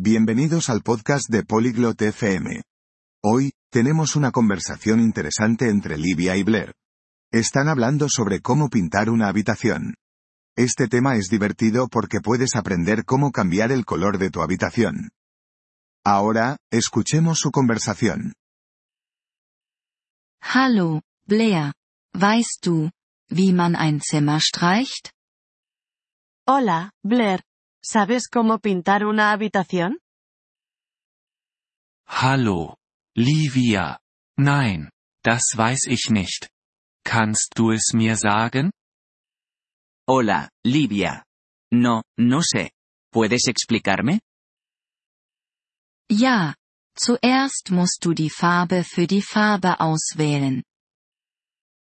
Bienvenidos al podcast de Polyglot FM. Hoy, tenemos una conversación interesante entre Livia y Blair. Están hablando sobre cómo pintar una habitación. Este tema es divertido porque puedes aprender cómo cambiar el color de tu habitación. Ahora, escuchemos su conversación. Hallo, Blair. Weißt du, wie man ein Zimmer streicht? Hola, Blair. ¿Sabes cómo pintar una habitación? Hallo, Livia. Nein, das weiß ich nicht. Kannst du es mir sagen? Hola, Livia. No, no sé. ¿Puedes explicarme? Ja, zuerst musst du die Farbe für die Farbe auswählen.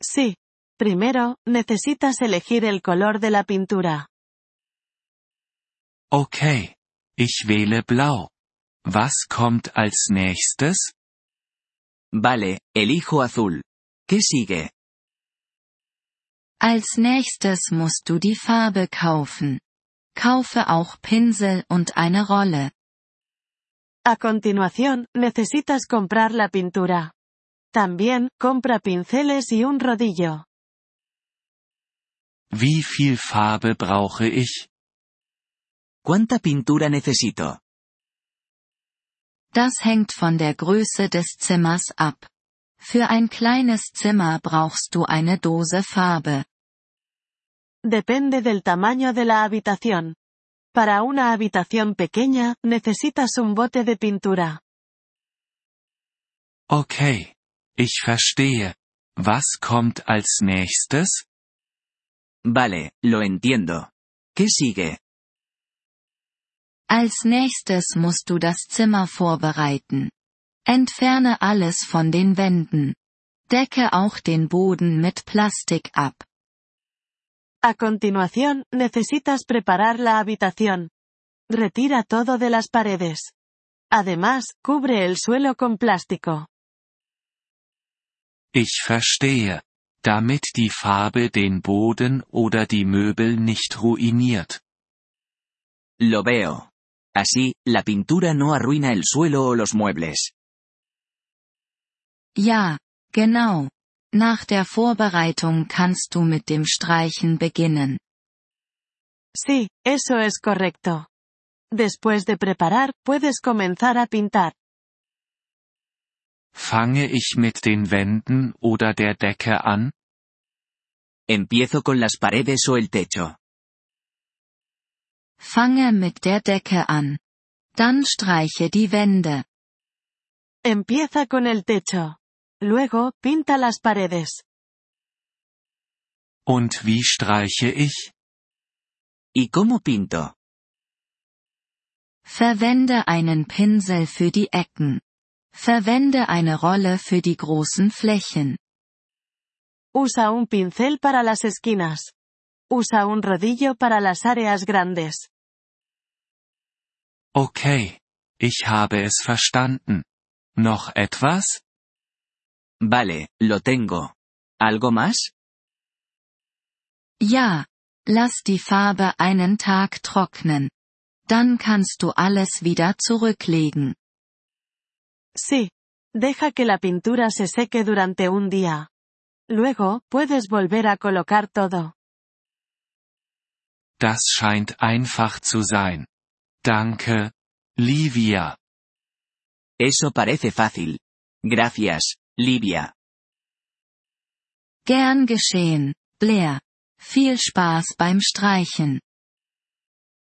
Sí. Primero, necesitas elegir el color de la pintura. Okay. Ich wähle blau. Was kommt als nächstes? Vale, elijo azul. ¿Qué sigue? Als nächstes musst du die Farbe kaufen. Kaufe auch Pinsel und eine Rolle. A continuación, necesitas comprar la pintura. También, compra pinceles y un rodillo. Wie viel Farbe brauche ich? ¿Cuánta pintura necesito? Das hängt von der Größe des Zimmers ab. Für ein kleines Zimmer brauchst du eine Dose Farbe. Depende del tamaño de la habitación. Para una habitación pequeña, necesitas un bote de pintura. Okay. Ich verstehe. Was kommt als nächstes? Vale, lo entiendo. ¿Qué sigue? Als nächstes musst du das Zimmer vorbereiten. Entferne alles von den Wänden. Decke auch den Boden mit Plastik ab. A continuación, necesitas preparar la habitación. Retira todo de las paredes. Además, cubre el suelo con plástico. Ich verstehe. Damit die Farbe den Boden oder die Möbel nicht ruiniert. Lo veo. Así, la pintura no arruina el suelo o los muebles. Ja, genau. Nach der Vorbereitung kannst du mit dem Streichen beginnen. Sí, eso es correcto. Después de preparar, puedes comenzar a pintar. Fange ich mit den Wänden oder der Decke an? ¿Empiezo con las paredes o el techo? Fange mit der Decke an. Dann streiche die Wände. Empieza con el techo. Luego, pinta las paredes. Und wie streiche ich? ¿Y cómo pinto? Verwende einen Pinsel für die Ecken. Verwende eine Rolle für die großen Flächen. Usa un pincel para las esquinas. Usa un rodillo para las áreas grandes. Okay. Ich habe es verstanden. Noch etwas? Vale, lo tengo. ¿Algo más? Ja. Lass die Farbe einen Tag trocknen. Dann kannst du alles wieder zurücklegen. Sí. Deja que la pintura se seque durante un día. Luego, puedes volver a colocar todo. Das scheint einfach zu sein. Danke, Livia. Eso parece fácil. Gracias, Livia. Gern geschehen, Blair. Viel Spaß beim Streichen.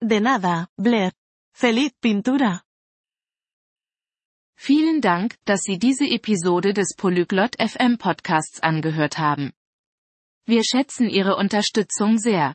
De nada, Blair. Feliz pintura. Vielen Dank, dass Sie diese Episode des Polyglot FM Podcasts angehört haben. Wir schätzen Ihre Unterstützung sehr.